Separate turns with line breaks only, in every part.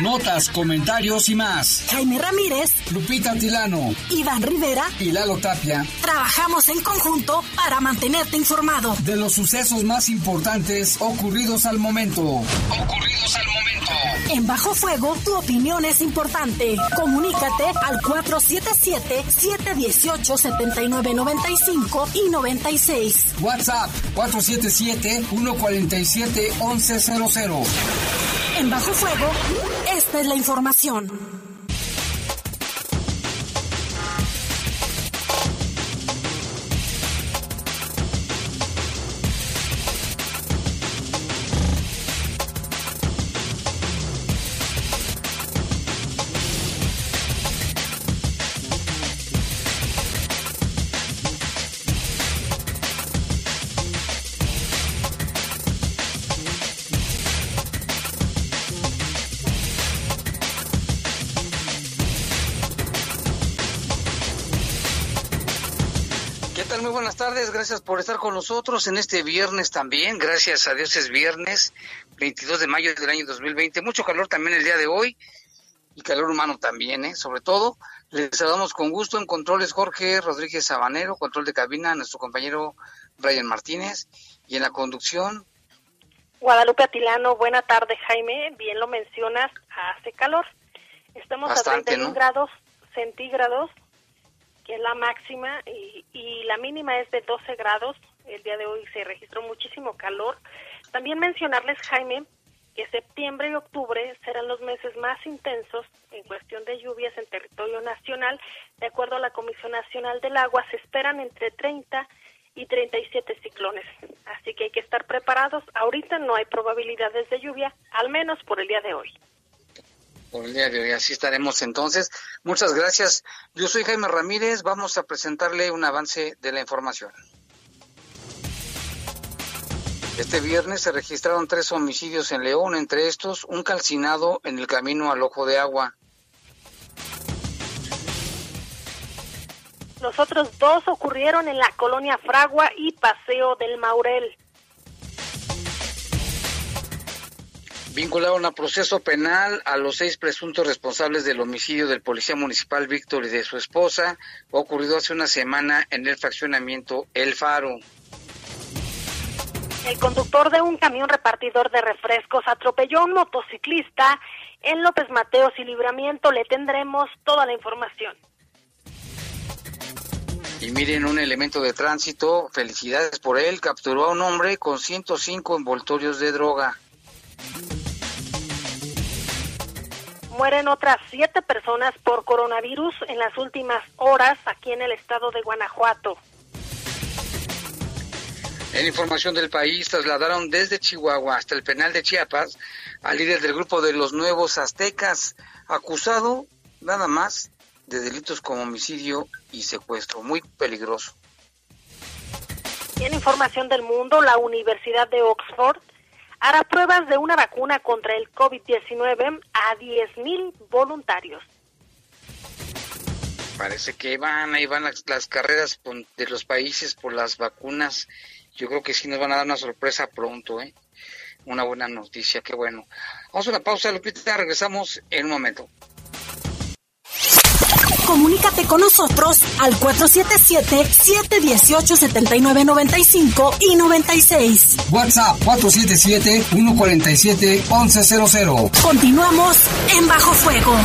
Notas, comentarios y más.
Jaime Ramírez,
Lupita Tilano,
Iván Rivera
y Lalo Tapia.
Trabajamos en conjunto para mantenerte informado
de los sucesos más importantes ocurridos al momento. Ocurridos al momento.
En Bajo Fuego, tu opinión es importante. Comunícate al 477-718-7995 y 96.
WhatsApp 477-147-1100.
En Bajo Fuego, esta es la información.
Estar con nosotros en este viernes también. Gracias a Dios es viernes, 22 de mayo del año 2020. Mucho calor también el día de hoy y calor humano también, ¿eh? sobre todo. Les saludamos con gusto en controles Jorge Rodríguez Sabanero, control de cabina, nuestro compañero Brian Martínez y en la conducción.
Guadalupe Atilano, buena tarde Jaime, bien lo mencionas, hace calor. Estamos a 31 grados centígrados que es la máxima, y, y la mínima es de 12 grados. El día de hoy se registró muchísimo calor. También mencionarles, Jaime, que septiembre y octubre serán los meses más intensos en cuestión de lluvias en territorio nacional. De acuerdo a la Comisión Nacional del Agua, se esperan entre 30 y 37 ciclones. Así que hay que estar preparados. Ahorita no hay probabilidades de lluvia, al menos por el día de hoy
por el día de hoy. Así estaremos entonces. Muchas gracias. Yo soy Jaime Ramírez. Vamos a presentarle un avance de la información. Este viernes se registraron tres homicidios en León, entre estos un calcinado en el camino al Ojo de Agua.
Los otros dos ocurrieron en la colonia Fragua y Paseo del Maurel.
Vincularon a proceso penal a los seis presuntos responsables del homicidio del policía municipal Víctor y de su esposa, ocurrido hace una semana en el fraccionamiento El Faro.
El conductor de un camión repartidor de refrescos atropelló a un motociclista en López Mateos y Libramiento. Le tendremos toda la información.
Y miren, un elemento de tránsito, felicidades por él, capturó a un hombre con 105 envoltorios de droga.
Mueren otras siete personas por coronavirus en las últimas horas aquí en el estado de Guanajuato.
En información del país, trasladaron desde Chihuahua hasta el penal de Chiapas al líder del grupo de los nuevos aztecas, acusado nada más de delitos como homicidio y secuestro, muy peligroso.
Y en información del mundo, la Universidad de Oxford hará pruebas de una vacuna contra el COVID-19 a 10.000 voluntarios.
Parece que van, ahí van las, carreras de los países por las vacunas. Yo creo que sí nos van a dar una sorpresa pronto, ¿eh? Una buena noticia, qué bueno. Vamos a una pausa, Lupita, regresamos en un momento.
Comunícate con nosotros al 477-718-7995 y 96.
WhatsApp 477-147-1100.
Continuamos en Bajo Fuego.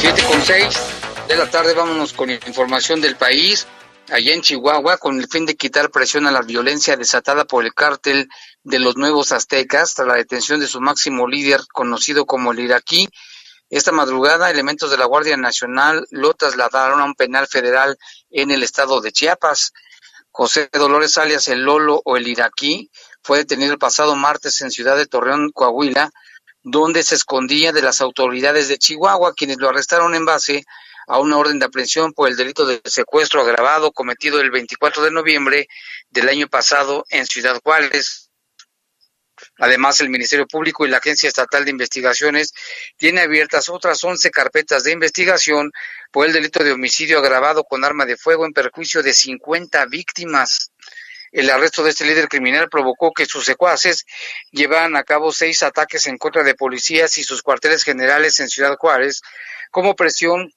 Siete con seis de la tarde, vámonos con información del país allá en Chihuahua con el fin de quitar presión a la violencia desatada por el cártel de los nuevos aztecas tras la detención de su máximo líder conocido como el iraquí. Esta madrugada, elementos de la Guardia Nacional lo trasladaron a un penal federal en el estado de Chiapas. José Dolores alias el Lolo o el iraquí fue detenido el pasado martes en Ciudad de Torreón, Coahuila, donde se escondía de las autoridades de Chihuahua, quienes lo arrestaron en base a una orden de aprehensión por el delito de secuestro agravado cometido el 24 de noviembre del año pasado en Ciudad Juárez. Además, el Ministerio Público y la Agencia Estatal de Investigaciones tiene abiertas otras 11 carpetas de investigación por el delito de homicidio agravado con arma de fuego en perjuicio de 50 víctimas. El arresto de este líder criminal provocó que sus secuaces llevaran a cabo seis ataques en contra de policías y sus cuarteles generales en Ciudad Juárez como presión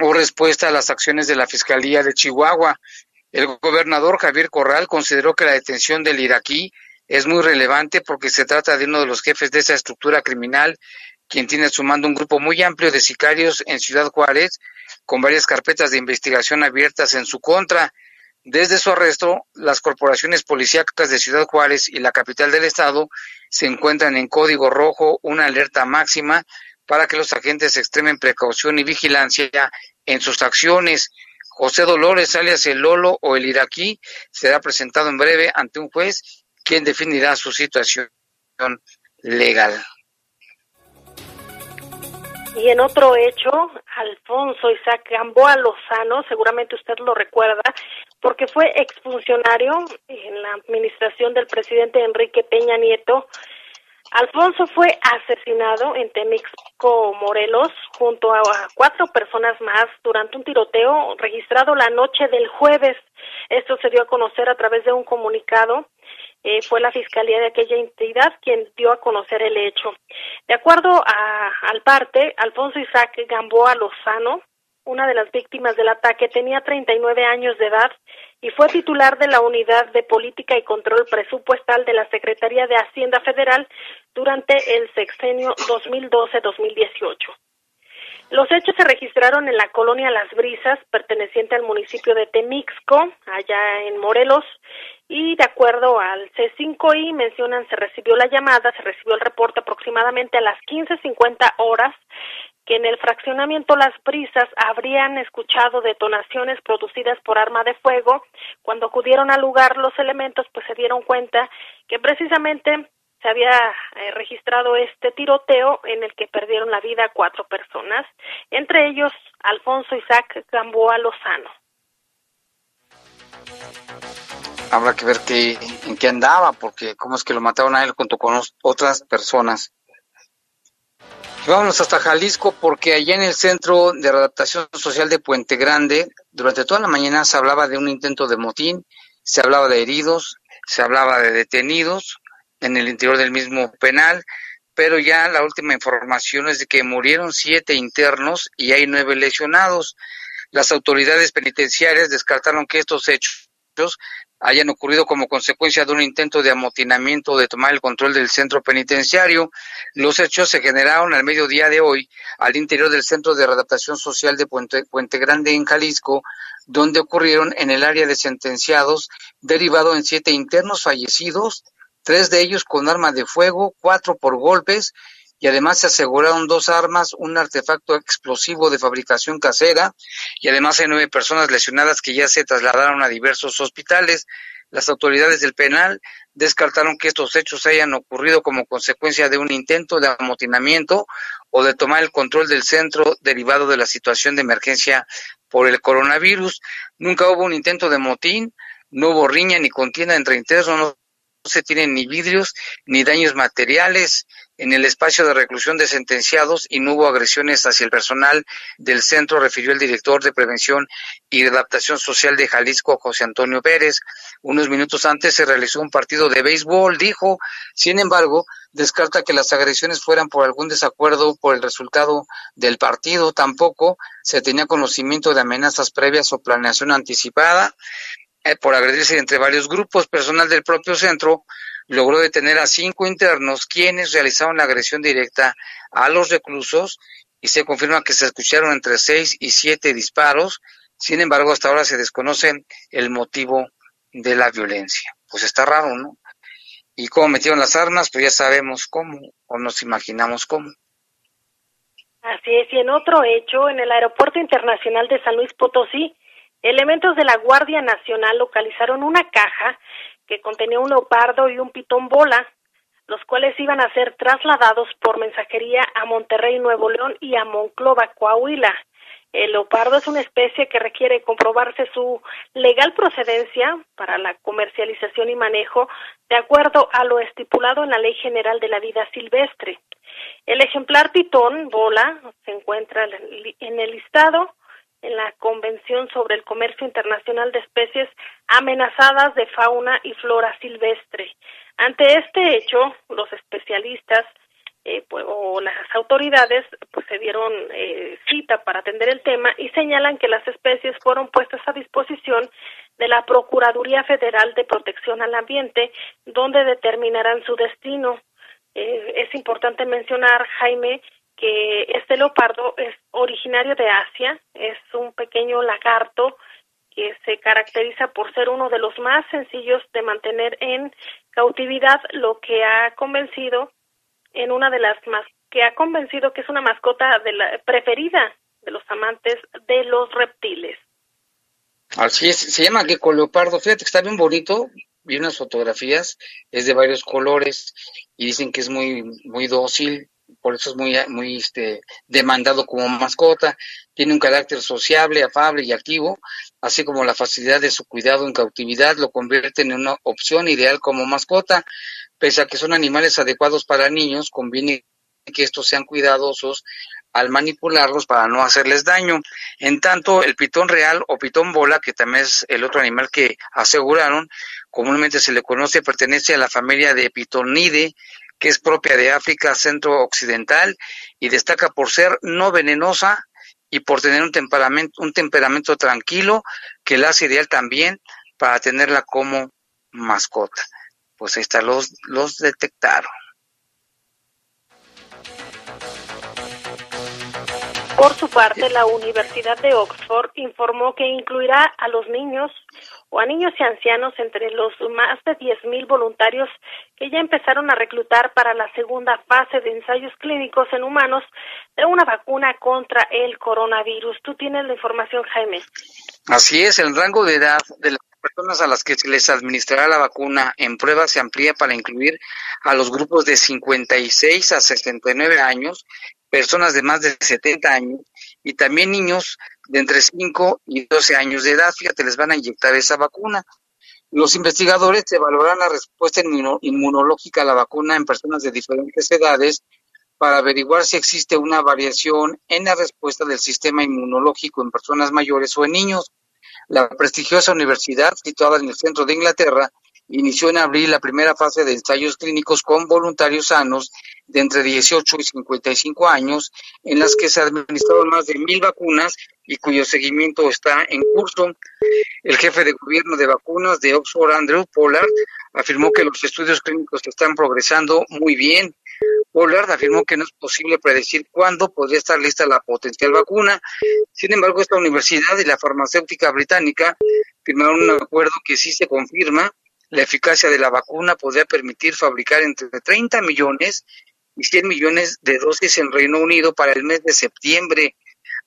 o respuesta a las acciones de la Fiscalía de Chihuahua. El gobernador Javier Corral consideró que la detención del iraquí es muy relevante porque se trata de uno de los jefes de esa estructura criminal, quien tiene sumando un grupo muy amplio de sicarios en Ciudad Juárez, con varias carpetas de investigación abiertas en su contra. Desde su arresto, las corporaciones policíacas de Ciudad Juárez y la capital del estado se encuentran en código rojo, una alerta máxima para que los agentes extremen precaución y vigilancia en sus acciones. José Dolores, alias el Lolo o el Iraquí, será presentado en breve ante un juez quien definirá su situación legal.
Y en otro hecho, Alfonso Isaac Gamboa Lozano, seguramente usted lo recuerda, porque fue exfuncionario en la administración del presidente Enrique Peña Nieto. Alfonso fue asesinado en Temixco, Morelos, junto a cuatro personas más durante un tiroteo registrado la noche del jueves. Esto se dio a conocer a través de un comunicado eh, fue la fiscalía de aquella entidad quien dio a conocer el hecho. De acuerdo a, al parte, Alfonso Isaac Gamboa Lozano, una de las víctimas del ataque, tenía 39 años de edad y fue titular de la Unidad de Política y Control Presupuestal de la Secretaría de Hacienda Federal durante el sexenio 2012-2018. Los hechos se registraron en la colonia Las Brisas, perteneciente al municipio de Temixco, allá en Morelos, y de acuerdo al C5I mencionan se recibió la llamada, se recibió el reporte aproximadamente a las 15:50 horas que en el fraccionamiento Las Brisas habrían escuchado detonaciones producidas por arma de fuego. Cuando acudieron al lugar los elementos pues se dieron cuenta que precisamente se había eh, registrado este tiroteo en el que perdieron la vida cuatro personas, entre ellos Alfonso Isaac Gamboa Lozano.
Habrá que ver qué, en qué andaba, porque cómo es que lo mataron a él junto con otras personas. Vámonos hasta Jalisco porque allá en el Centro de Adaptación Social de Puente Grande, durante toda la mañana se hablaba de un intento de motín, se hablaba de heridos, se hablaba de detenidos, en el interior del mismo penal, pero ya la última información es de que murieron siete internos y hay nueve lesionados. Las autoridades penitenciarias descartaron que estos hechos hayan ocurrido como consecuencia de un intento de amotinamiento de tomar el control del centro penitenciario. Los hechos se generaron al mediodía de hoy al interior del Centro de Readaptación Social de Puente, Puente Grande en Jalisco, donde ocurrieron en el área de sentenciados, derivado en siete internos fallecidos tres de ellos con arma de fuego, cuatro por golpes y además se aseguraron dos armas, un artefacto explosivo de fabricación casera y además hay nueve personas lesionadas que ya se trasladaron a diversos hospitales. Las autoridades del penal descartaron que estos hechos hayan ocurrido como consecuencia de un intento de amotinamiento o de tomar el control del centro derivado de la situación de emergencia por el coronavirus. Nunca hubo un intento de motín, no hubo riña ni contienda entre internos, no se tienen ni vidrios ni daños materiales en el espacio de reclusión de sentenciados y no hubo agresiones hacia el personal del centro, refirió el director de Prevención y Adaptación Social de Jalisco, José Antonio Pérez. Unos minutos antes se realizó un partido de béisbol, dijo. Sin embargo, descarta que las agresiones fueran por algún desacuerdo por el resultado del partido. Tampoco se tenía conocimiento de amenazas previas o planeación anticipada. Eh, por agredirse entre varios grupos. Personal del propio centro logró detener a cinco internos quienes realizaron la agresión directa a los reclusos y se confirma que se escucharon entre seis y siete disparos. Sin embargo, hasta ahora se desconoce el motivo de la violencia. Pues está raro, ¿no? Y cómo metieron las armas, pues ya sabemos cómo, o nos imaginamos cómo.
Así es, y en otro hecho, en el Aeropuerto Internacional de San Luis Potosí, Elementos de la Guardia Nacional localizaron una caja que contenía un leopardo y un pitón bola, los cuales iban a ser trasladados por mensajería a Monterrey, Nuevo León y a Monclova, Coahuila. El leopardo es una especie que requiere comprobarse su legal procedencia para la comercialización y manejo de acuerdo a lo estipulado en la Ley General de la Vida Silvestre. El ejemplar pitón bola se encuentra en el listado en la Convención sobre el Comercio Internacional de Especies Amenazadas de Fauna y Flora Silvestre. Ante este hecho, los especialistas eh, pues, o las autoridades pues se dieron eh, cita para atender el tema y señalan que las especies fueron puestas a disposición de la Procuraduría Federal de Protección al Ambiente, donde determinarán su destino. Eh, es importante mencionar, Jaime, que este leopardo es originario de Asia, es un pequeño lagarto que se caracteriza por ser uno de los más sencillos de mantener en cautividad, lo que ha convencido en una de las más que ha convencido que es una mascota de la preferida de los amantes de los reptiles.
Así es, se llama gecko leopardo, fíjate que está bien bonito, vi unas fotografías, es de varios colores y dicen que es muy muy dócil, por eso es muy muy este demandado como mascota, tiene un carácter sociable, afable y activo, así como la facilidad de su cuidado en cautividad lo convierte en una opción ideal como mascota. Pese a que son animales adecuados para niños, conviene que estos sean cuidadosos al manipularlos para no hacerles daño. En tanto, el pitón real o pitón bola, que también es el otro animal que aseguraron, comúnmente se le conoce, pertenece a la familia de Pitonide, que es propia de África centro-occidental y destaca por ser no venenosa y por tener un temperamento, un temperamento tranquilo que la hace ideal también para tenerla como mascota pues ahí está, los, los detectaron.
Por su parte, la Universidad de Oxford informó que incluirá a los niños o a niños y ancianos entre los más de 10.000 voluntarios que ya empezaron a reclutar para la segunda fase de ensayos clínicos en humanos de una vacuna contra el coronavirus. ¿Tú tienes la información, Jaime?
Así es, el rango de edad de la personas a las que se les administrará la vacuna en prueba se amplía para incluir a los grupos de 56 a 69 años, personas de más de 70 años y también niños de entre 5 y 12 años de edad. Fíjate, les van a inyectar esa vacuna. Los investigadores evaluarán la respuesta inmunológica a la vacuna en personas de diferentes edades para averiguar si existe una variación en la respuesta del sistema inmunológico en personas mayores o en niños. La prestigiosa universidad, situada en el centro de Inglaterra, inició en abril la primera fase de ensayos clínicos con voluntarios sanos de entre 18 y 55 años, en las que se administraron más de mil vacunas y cuyo seguimiento está en curso. El jefe de gobierno de vacunas de Oxford, Andrew Pollard, afirmó que los estudios clínicos están progresando muy bien Pollard afirmó que no es posible predecir cuándo podría estar lista la potencial vacuna. Sin embargo, esta universidad y la farmacéutica británica firmaron un acuerdo que si se confirma la eficacia de la vacuna podría permitir fabricar entre 30 millones y 100 millones de dosis en Reino Unido para el mes de septiembre.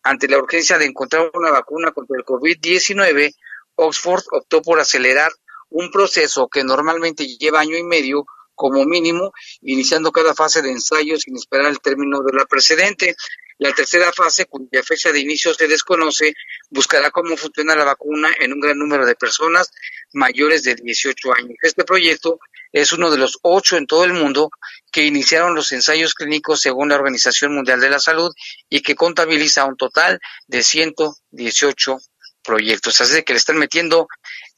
Ante la urgencia de encontrar una vacuna contra el COVID-19, Oxford optó por acelerar un proceso que normalmente lleva año y medio como mínimo, iniciando cada fase de ensayo sin esperar el término de la precedente. La tercera fase, cuya fecha de inicio se desconoce, buscará cómo funciona la vacuna en un gran número de personas mayores de 18 años. Este proyecto es uno de los ocho en todo el mundo que iniciaron los ensayos clínicos según la Organización Mundial de la Salud y que contabiliza un total de 118 proyectos. Así que le están metiendo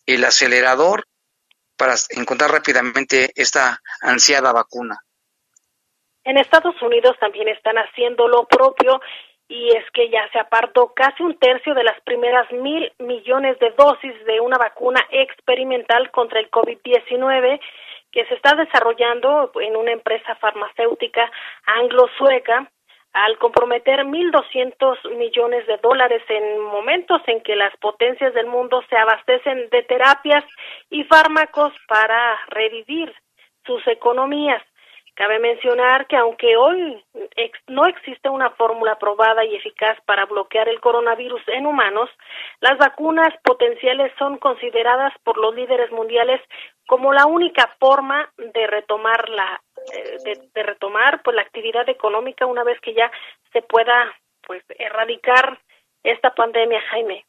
el acelerador para encontrar rápidamente esta ansiada vacuna.
En Estados Unidos también están haciendo lo propio y es que ya se apartó casi un tercio de las primeras mil millones de dosis de una vacuna experimental contra el COVID-19 que se está desarrollando en una empresa farmacéutica anglo-sueca al comprometer 1.200 millones de dólares en momentos en que las potencias del mundo se abastecen de terapias y fármacos para revivir sus economías. Cabe mencionar que aunque hoy no existe una fórmula probada y eficaz para bloquear el coronavirus en humanos, las vacunas potenciales son consideradas por los líderes mundiales como la única forma de retomar la eh, de, retomar pues la actividad económica una vez que ya se pueda pues erradicar esta pandemia, Jaime.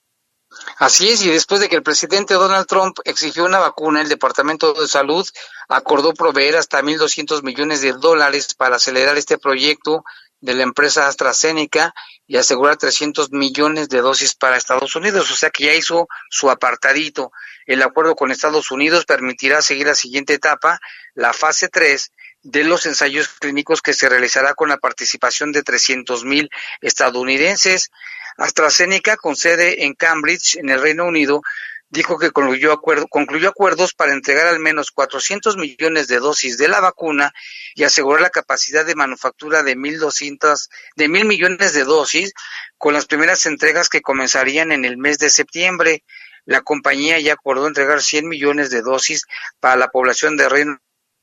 Así es, y después de que el presidente Donald Trump exigió una vacuna, el Departamento de Salud acordó proveer hasta 1.200 millones de dólares para acelerar este proyecto de la empresa AstraZeneca y asegurar 300 millones de dosis para Estados Unidos, o sea que ya hizo su apartadito. El acuerdo con Estados Unidos permitirá seguir la siguiente etapa, la fase 3, de los ensayos clínicos que se realizará con la participación de 300 mil estadounidenses. AstraZeneca, con sede en Cambridge, en el Reino Unido, dijo que concluyó, acuerdos para entregar al menos 400 millones de dosis de la vacuna y asegurar la capacidad de manufactura de 1.200, de mil millones de dosis, con las primeras entregas que comenzarían en el mes de septiembre. La compañía ya acordó entregar 100 millones de dosis para la población del Reino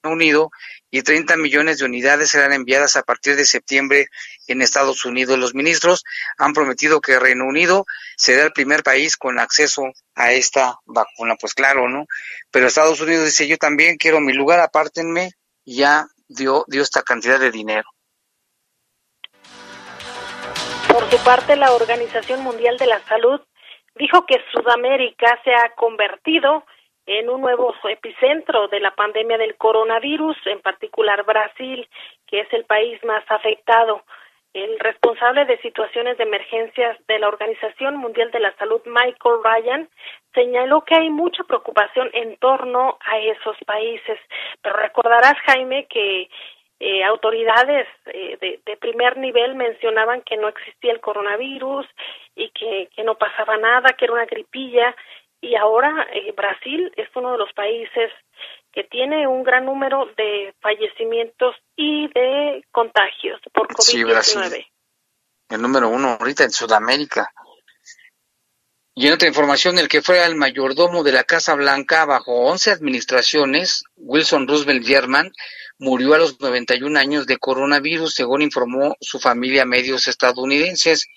Unido y 30 millones de unidades serán enviadas a partir de septiembre en Estados Unidos. Los ministros han prometido que Reino Unido será el primer país con acceso a esta vacuna. Pues claro, ¿no? Pero Estados Unidos dice, yo también quiero mi lugar, apártenme, ya dio, dio esta cantidad de dinero.
Por su parte, la Organización Mundial de la Salud dijo que Sudamérica se ha convertido en un nuevo epicentro de la pandemia del coronavirus, en particular Brasil, que es el país más afectado. El responsable de situaciones de emergencias de la Organización Mundial de la Salud, Michael Ryan, señaló que hay mucha preocupación en torno a esos países. Pero recordarás, Jaime, que eh, autoridades eh, de, de, primer nivel mencionaban que no existía el coronavirus y que, que no pasaba nada, que era una gripilla y ahora eh, Brasil es uno de los países que tiene un gran número de fallecimientos y de contagios por COVID-19.
el número uno ahorita en Sudamérica. Y en otra información, el que fue al mayordomo de la Casa Blanca bajo 11 administraciones, Wilson Roosevelt German, murió a los 91 años de coronavirus, según informó su familia a medios estadounidenses.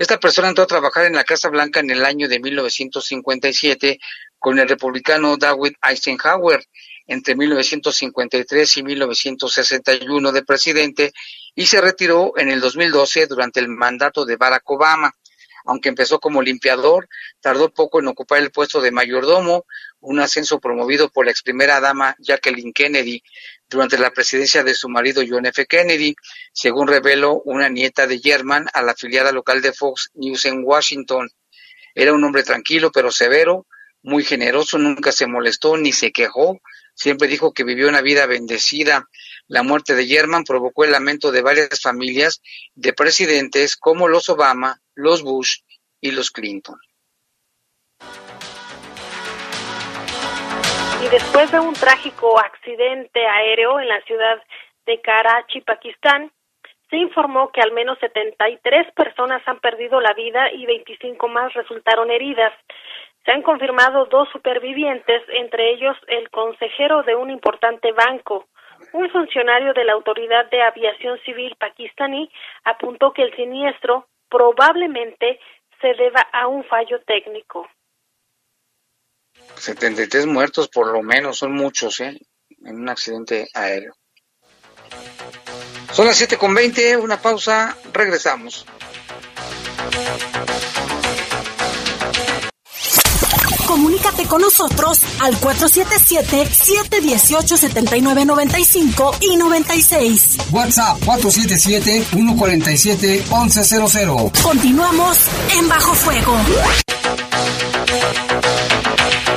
Esta persona entró a trabajar en la Casa Blanca en el año de 1957 con el republicano David Eisenhower entre 1953 y 1961 de presidente y se retiró en el 2012 durante el mandato de Barack Obama. Aunque empezó como limpiador, tardó poco en ocupar el puesto de mayordomo, un ascenso promovido por la ex primera dama Jacqueline Kennedy, durante la presidencia de su marido John F. Kennedy, según reveló una nieta de German a la afiliada local de Fox News en Washington. Era un hombre tranquilo pero severo, muy generoso, nunca se molestó ni se quejó, siempre dijo que vivió una vida bendecida. La muerte de German provocó el lamento de varias familias de presidentes como los Obama, los Bush y los Clinton.
y después de un trágico accidente aéreo en la ciudad de Karachi, Pakistán, se informó que al menos 73 personas han perdido la vida y 25 más resultaron heridas. Se han confirmado dos supervivientes, entre ellos el consejero de un importante banco. Un funcionario de la Autoridad de Aviación Civil pakistaní apuntó que el siniestro probablemente se deba a un fallo técnico.
73 muertos por lo menos, son muchos, ¿eh? En un accidente aéreo. Son las 7 con 20, una pausa, regresamos.
Comunícate con nosotros al 477-718-7995 y 96.
WhatsApp 477-147-1100.
Continuamos en Bajo Fuego.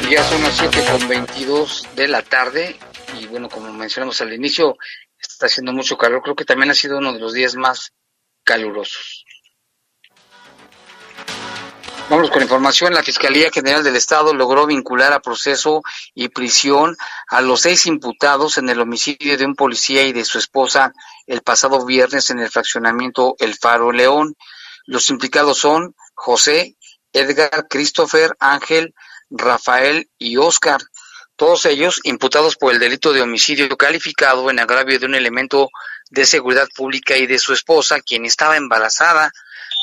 Ya son las 7 con 22 de la tarde y bueno, como mencionamos al inicio, está haciendo mucho calor. Creo que también ha sido uno de los días más calurosos. Vamos con información. La Fiscalía General del Estado logró vincular a proceso y prisión a los seis imputados en el homicidio de un policía y de su esposa el pasado viernes en el fraccionamiento El Faro León. Los implicados son José, Edgar, Christopher, Ángel, Rafael y Oscar. todos ellos imputados por el delito de homicidio calificado en agravio de un elemento de seguridad pública y de su esposa, quien estaba embarazada,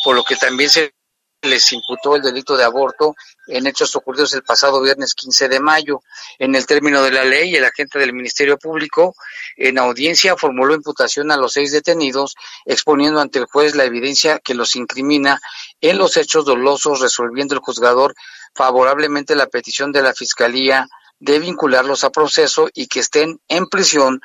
por lo que también se les imputó el delito de aborto en hechos ocurridos el pasado viernes 15 de mayo. En el término de la ley, el agente del Ministerio Público en audiencia formuló imputación a los seis detenidos, exponiendo ante el juez la evidencia que los incrimina en los hechos dolosos, resolviendo el juzgador favorablemente la petición de la Fiscalía de vincularlos a proceso y que estén en prisión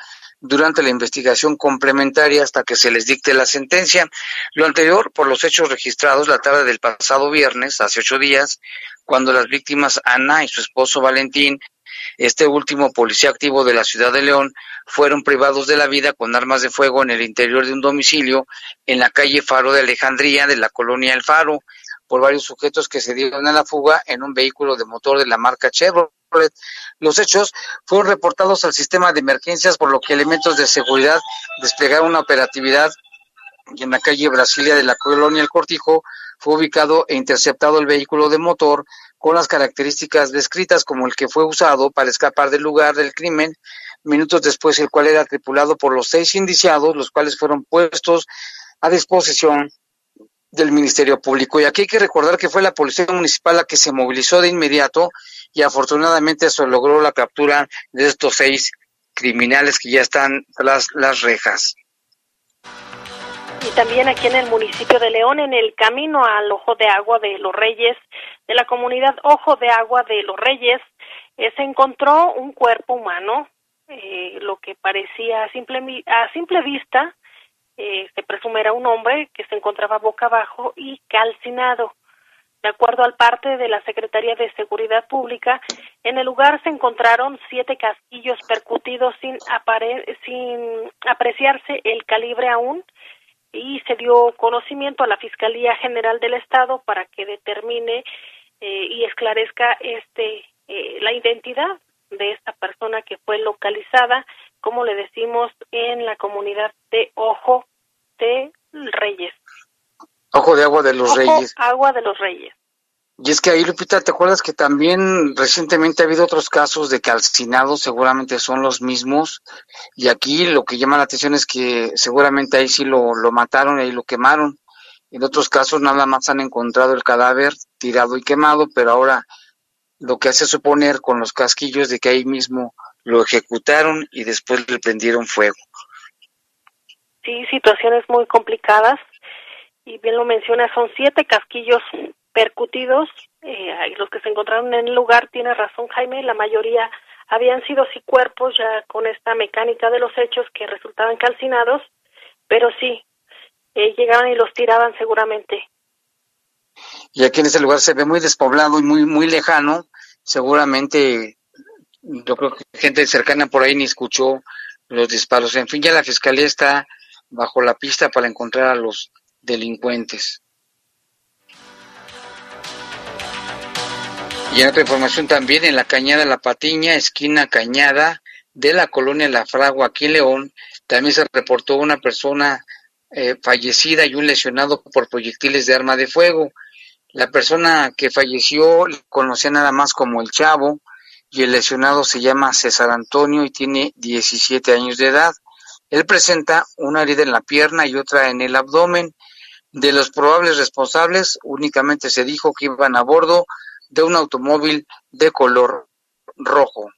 durante la investigación complementaria hasta que se les dicte la sentencia. Lo anterior por los hechos registrados la tarde del pasado viernes, hace ocho días, cuando las víctimas Ana y su esposo Valentín, este último policía activo de la ciudad de León, fueron privados de la vida con armas de fuego en el interior de un domicilio en la calle Faro de Alejandría de la colonia El Faro por varios sujetos que se dieron a la fuga en un vehículo de motor de la marca Chevrolet. Los hechos fueron reportados al sistema de emergencias, por lo que elementos de seguridad desplegaron una operatividad y en la calle Brasilia de la colonia El Cortijo fue ubicado e interceptado el vehículo de motor con las características descritas como el que fue usado para escapar del lugar del crimen, minutos después el cual era tripulado por los seis indiciados, los cuales fueron puestos a disposición del Ministerio Público. Y aquí hay que recordar que fue la Policía Municipal la que se movilizó de inmediato y afortunadamente se logró la captura de estos seis criminales que ya están tras las rejas.
Y también aquí en el municipio de León, en el camino al Ojo de Agua de los Reyes, de la comunidad Ojo de Agua de los Reyes, eh, se encontró un cuerpo humano, eh, lo que parecía a simple, a simple vista, eh, se presume era un hombre que se encontraba boca abajo y calcinado. De acuerdo al parte de la Secretaría de Seguridad Pública, en el lugar se encontraron siete casquillos percutidos sin, sin apreciarse el calibre aún y se dio conocimiento a la Fiscalía General del Estado para que determine eh, y esclarezca este eh, la identidad de esta persona que fue localizada, como le decimos, en la comunidad de Ojo de Reyes.
Ojo de agua de los reyes.
Agua de los reyes.
Y es que ahí, Lupita, ¿te acuerdas que también recientemente ha habido otros casos de calcinados? Seguramente son los mismos. Y aquí lo que llama la atención es que seguramente ahí sí lo, lo mataron y ahí lo quemaron. En otros casos nada más han encontrado el cadáver tirado y quemado, pero ahora lo que hace suponer con los casquillos de que ahí mismo lo ejecutaron y después le prendieron fuego.
Sí, situaciones muy complicadas y bien lo menciona, son siete casquillos percutidos. Eh, los que se encontraron en el lugar, tiene razón Jaime, la mayoría habían sido sí cuerpos ya con esta mecánica de los hechos que resultaban calcinados, pero sí, eh, llegaban y los tiraban seguramente.
Y aquí en ese lugar se ve muy despoblado y muy, muy lejano, seguramente yo creo que gente cercana por ahí ni escuchó los disparos. En fin, ya la fiscalía está bajo la pista para encontrar a los delincuentes. Y en otra información también, en la Cañada La Patiña, esquina Cañada de la colonia La Fragua, aquí en León, también se reportó una persona eh, fallecida y un lesionado por proyectiles de arma de fuego. La persona que falleció conocía nada más como el Chavo y el lesionado se llama César Antonio y tiene 17 años de edad. Él presenta una herida en la pierna y otra en el abdomen de los probables responsables, únicamente se dijo que iban a bordo de un automóvil de color rojo.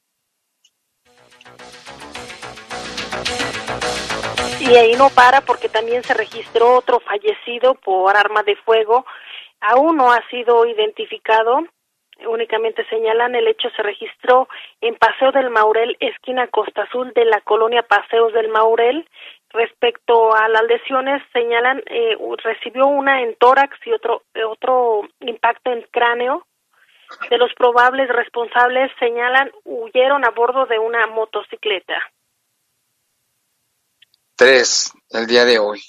Y ahí no para porque también se registró otro fallecido por arma de fuego. Aún no ha sido identificado. Únicamente señalan el hecho se registró en Paseo del Maurel, esquina Costa Azul de la colonia Paseos del Maurel. Respecto a las lesiones, señalan eh, recibió una en tórax y otro otro impacto en cráneo. De los probables responsables señalan huyeron a bordo de una motocicleta.
Tres el día de hoy.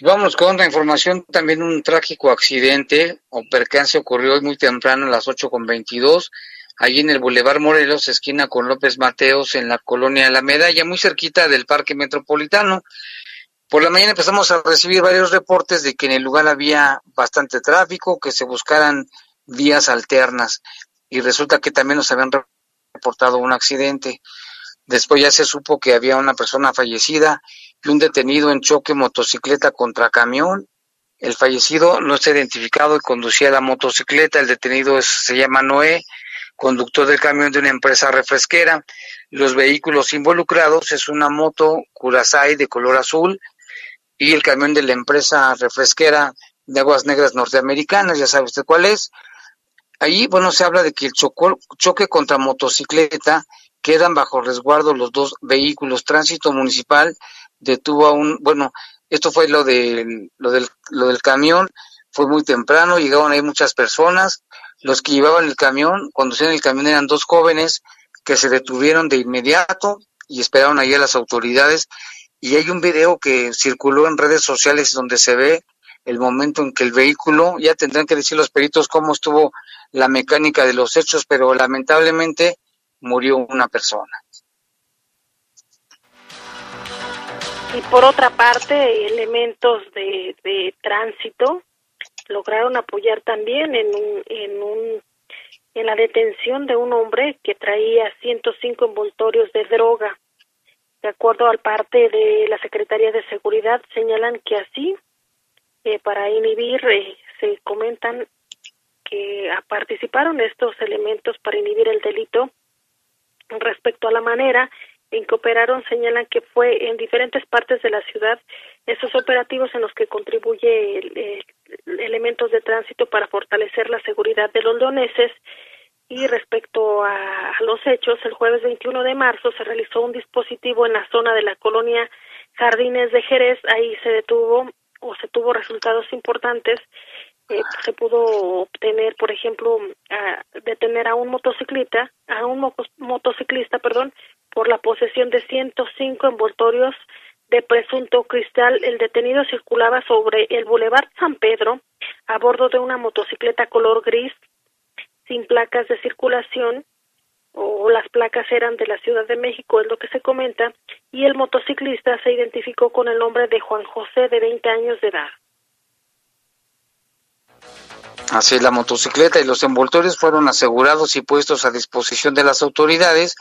vamos con otra información, también un trágico accidente o percance ocurrió hoy muy temprano a las ocho con veintidós allí en el Boulevard Morelos, esquina con López Mateos, en la colonia La Medalla, muy cerquita del Parque Metropolitano. Por la mañana empezamos a recibir varios reportes de que en el lugar había bastante tráfico, que se buscaran vías alternas y resulta que también nos habían reportado un accidente. Después ya se supo que había una persona fallecida y un detenido en choque motocicleta contra camión. El fallecido no está identificado y conducía la motocicleta. El detenido se llama Noé, conductor del camión de una empresa refresquera. Los vehículos involucrados es una moto Curasai de color azul y el camión de la empresa refresquera de aguas negras norteamericanas, ya sabe usted cuál es. Ahí, bueno, se habla de que el choque contra motocicleta quedan bajo resguardo los dos vehículos. Tránsito municipal detuvo a un, bueno, esto fue lo del, lo del, lo del camión, fue muy temprano, llegaron ahí muchas personas. Los que llevaban el camión, conducían el camión eran dos jóvenes que se detuvieron de inmediato y esperaron ahí a las autoridades. Y hay un video que circuló en redes sociales donde se ve el momento en que el vehículo, ya tendrán que decir los peritos cómo estuvo la mecánica de los hechos, pero lamentablemente murió una persona.
Y por otra parte, elementos de, de tránsito lograron apoyar también en un, en un en la detención de un hombre que traía 105 envoltorios de droga. De acuerdo al parte de la Secretaría de Seguridad, señalan que así eh, para inhibir, eh, se comentan que participaron estos elementos para inhibir el delito. Respecto a la manera en que operaron, señalan que fue en diferentes partes de la ciudad esos operativos en los que contribuye elementos de tránsito para fortalecer la seguridad de los leoneses. Y respecto a, a los hechos, el jueves 21 de marzo se realizó un dispositivo en la zona de la colonia Jardines de Jerez. Ahí se detuvo o se tuvo resultados importantes, eh, se pudo obtener, por ejemplo, detener a un motociclista, a un motociclista, perdón, por la posesión de 105 envoltorios de presunto cristal. El detenido circulaba sobre el Boulevard San Pedro a bordo de una motocicleta color gris sin placas de circulación o las placas eran de la Ciudad de México, es lo que se comenta, y el motociclista se identificó con el nombre de Juan José, de 20 años de edad.
Así la motocicleta y los envoltores fueron asegurados y puestos a disposición de las autoridades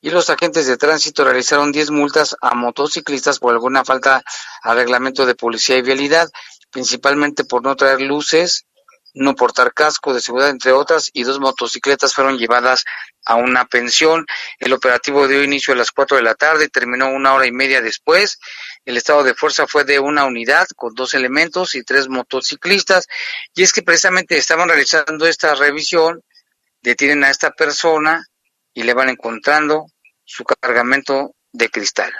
y los agentes de tránsito realizaron 10 multas a motociclistas por alguna falta al reglamento de policía y vialidad, principalmente por no traer luces, no portar casco de seguridad, entre otras, y dos motocicletas fueron llevadas a una pensión. El operativo dio inicio a las cuatro de la tarde y terminó una hora y media después. El estado de fuerza fue de una unidad con dos elementos y tres motociclistas. Y es que precisamente estaban realizando esta revisión, detienen a esta persona y le van encontrando su cargamento de cristal.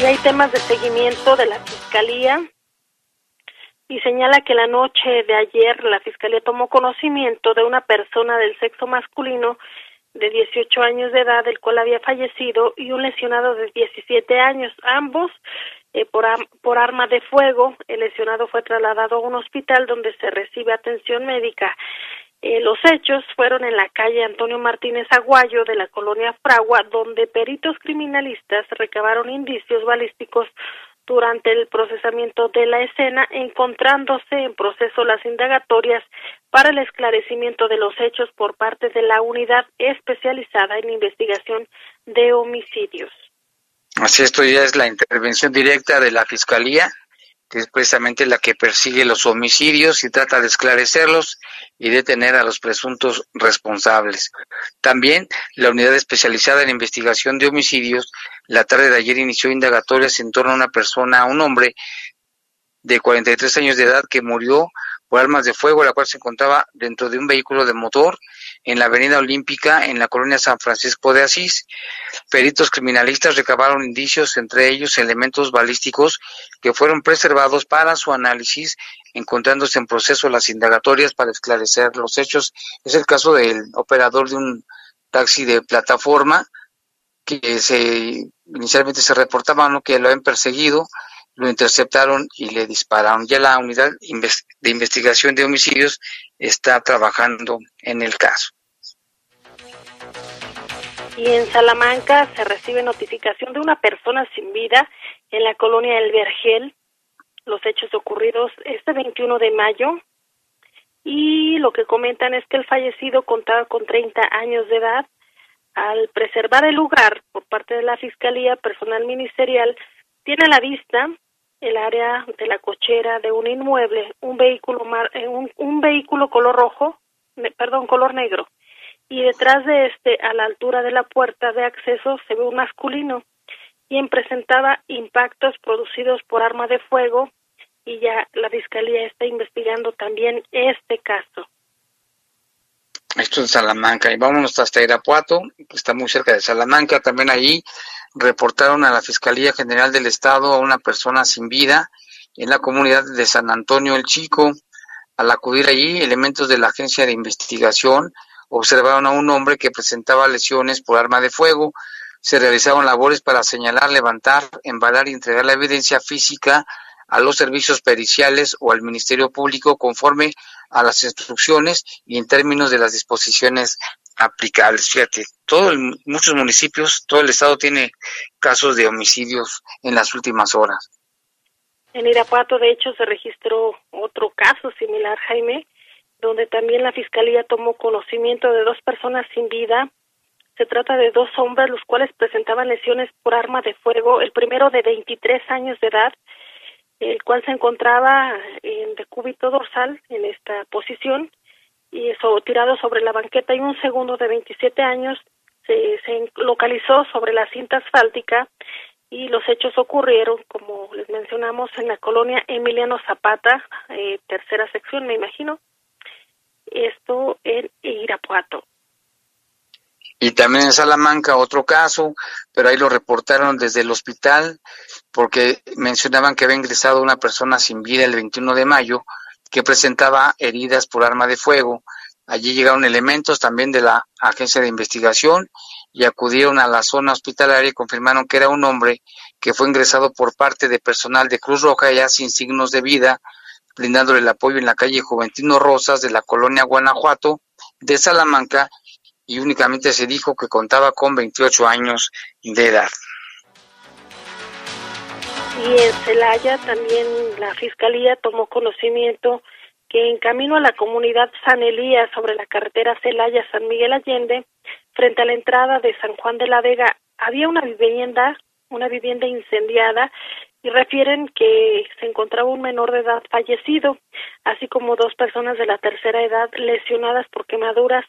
y hay temas de seguimiento de la Fiscalía y señala que la noche de ayer la Fiscalía tomó conocimiento de una persona del sexo masculino de 18 años de edad, el cual había fallecido, y un lesionado de 17 años, ambos eh, por, por arma de fuego. El lesionado fue trasladado a un hospital donde se recibe atención médica. Eh, los hechos fueron en la calle Antonio Martínez Aguayo de la colonia Fragua, donde peritos criminalistas recabaron indicios balísticos durante el procesamiento de la escena, encontrándose en proceso las indagatorias para el esclarecimiento de los hechos por parte de la unidad especializada en investigación de homicidios.
Así esto ya es la intervención directa de la Fiscalía que es precisamente la que persigue los homicidios y trata de esclarecerlos y detener a los presuntos responsables. También la unidad especializada en investigación de homicidios la tarde de ayer inició indagatorias en torno a una persona, a un hombre de 43 años de edad que murió por armas de fuego, la cual se encontraba dentro de un vehículo de motor en la Avenida Olímpica, en la colonia San Francisco de Asís. Peritos criminalistas recabaron indicios, entre ellos elementos balísticos, que fueron preservados para su análisis, encontrándose en proceso las indagatorias para esclarecer los hechos. Es el caso del operador de un taxi de plataforma que se inicialmente se reportaba ¿no? que lo habían perseguido, lo interceptaron y le dispararon. Ya la unidad de investigación de homicidios está trabajando en el caso.
Y en Salamanca se recibe notificación de una persona sin vida en la colonia El Vergel. los hechos ocurridos este 21 de mayo y lo que comentan es que el fallecido contaba con 30 años de edad. Al preservar el lugar por parte de la Fiscalía, personal ministerial tiene a la vista el área de la cochera de un inmueble, un vehículo eh, un, un vehículo color rojo, perdón, color negro. Y detrás de este, a la altura de la puerta de acceso, se ve un masculino, quien presentaba impactos producidos por arma de fuego y ya la fiscalía está investigando también este caso.
Esto es Salamanca y vámonos hasta Irapuato, que está muy cerca de Salamanca. También ahí reportaron a la Fiscalía General del Estado a una persona sin vida en la comunidad de San Antonio el Chico. Al acudir allí, elementos de la agencia de investigación observaron a un hombre que presentaba lesiones por arma de fuego. Se realizaron labores para señalar, levantar, embalar y entregar la evidencia física a los servicios periciales o al Ministerio Público conforme a las instrucciones y en términos de las disposiciones aplicables. Fíjate, todo muchos municipios, todo el estado tiene casos de homicidios en las últimas horas.
En Irapuato, de hecho, se registró otro caso similar, Jaime, donde también la Fiscalía tomó conocimiento de dos personas sin vida. Se trata de dos hombres los cuales presentaban lesiones por arma de fuego, el primero de 23 años de edad el cual se encontraba en decúbito dorsal en esta posición y eso tirado sobre la banqueta y un segundo de 27 años se, localizó sobre la cinta asfáltica y los hechos ocurrieron, como les mencionamos, en la colonia Emiliano Zapata, eh, tercera sección, me imagino, esto en Irapuato.
Y también en Salamanca otro caso, pero ahí lo reportaron desde el hospital porque mencionaban que había ingresado una persona sin vida el 21 de mayo que presentaba heridas por arma de fuego. Allí llegaron elementos también de la agencia de investigación y acudieron a la zona hospitalaria y confirmaron que era un hombre que fue ingresado por parte de personal de Cruz Roja ya sin signos de vida, brindándole el apoyo en la calle Juventino Rosas de la colonia Guanajuato de Salamanca y únicamente se dijo que contaba con 28 años de edad.
Y en Celaya también la Fiscalía tomó conocimiento que en camino a la comunidad San Elías sobre la carretera Celaya-San Miguel Allende, frente a la entrada de San Juan de la Vega, había una vivienda, una vivienda incendiada y refieren que se encontraba un menor de edad fallecido, así como dos personas de la tercera edad lesionadas por quemaduras.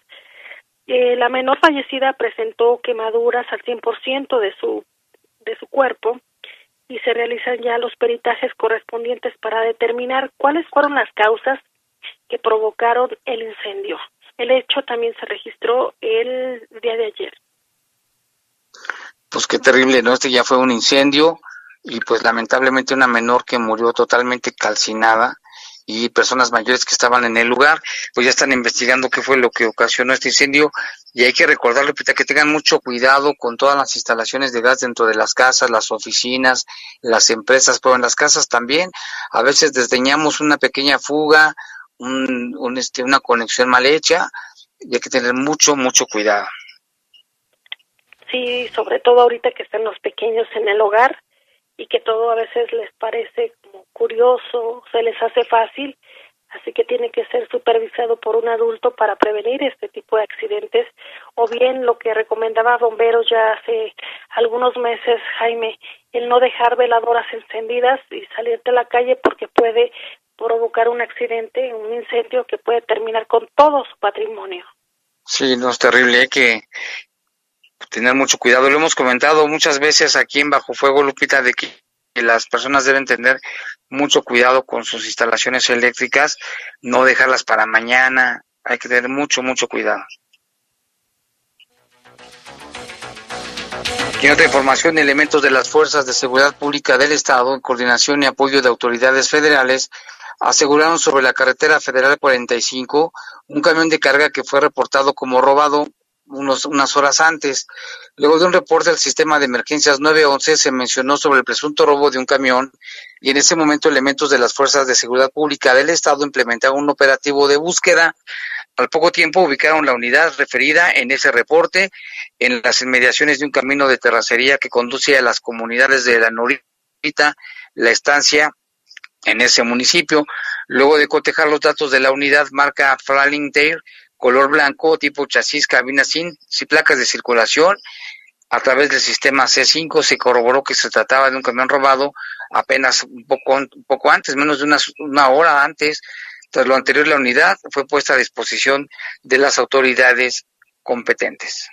Eh, la menor fallecida presentó quemaduras al 100% de su, de su cuerpo y se realizan ya los peritajes correspondientes para determinar cuáles fueron las causas que provocaron el incendio. El hecho también se registró el día de ayer.
Pues qué terrible, ¿no? Este ya fue un incendio y pues lamentablemente una menor que murió totalmente calcinada y personas mayores que estaban en el lugar, pues ya están investigando qué fue lo que ocasionó este incendio y hay que recordar, Lupita, que tengan mucho cuidado con todas las instalaciones de gas dentro de las casas, las oficinas, las empresas, pero en las casas también a veces desdeñamos una pequeña fuga, un, un este, una conexión mal hecha y hay que tener mucho, mucho cuidado.
Sí, sobre todo ahorita que están los pequeños en el hogar, y que todo a veces les parece curioso, se les hace fácil, así que tiene que ser supervisado por un adulto para prevenir este tipo de accidentes o bien lo que recomendaba bomberos ya hace algunos meses Jaime el no dejar veladoras encendidas y salir de la calle porque puede provocar un accidente, un incendio que puede terminar con todo su patrimonio.
Sí, no es terrible hay que tener mucho cuidado. Lo hemos comentado muchas veces aquí en Bajo Fuego, Lupita, de que las personas deben tener mucho cuidado con sus instalaciones eléctricas, no dejarlas para mañana, hay que tener mucho, mucho cuidado. Y otra información, elementos de las Fuerzas de Seguridad Pública del Estado, en coordinación y apoyo de autoridades federales, aseguraron sobre la carretera federal 45 un camión de carga que fue reportado como robado unos, unas horas antes. Luego de un reporte del sistema de emergencias 911 se mencionó sobre el presunto robo de un camión y en ese momento elementos de las fuerzas de seguridad pública del Estado implementaron un operativo de búsqueda. Al poco tiempo ubicaron la unidad referida en ese reporte en las inmediaciones de un camino de terracería que conduce a las comunidades de la Norita, la estancia en ese municipio. Luego de cotejar los datos de la unidad marca Dale, color blanco, tipo chasis, cabina sin, sin placas de circulación, a través del sistema C5 se corroboró que se trataba de un camión robado apenas un poco, un poco antes, menos de una, una hora antes. Tras lo anterior, la unidad fue puesta a disposición de las autoridades competentes.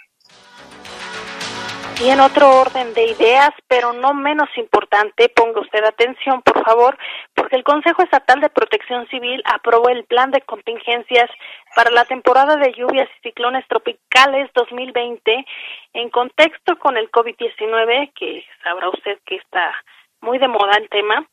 Y en otro orden de ideas, pero no menos importante, ponga usted atención, por favor, porque el Consejo Estatal de Protección Civil aprobó el plan de contingencias para la temporada de lluvias y ciclones tropicales 2020 en contexto con el COVID-19, que sabrá usted que está muy de moda el tema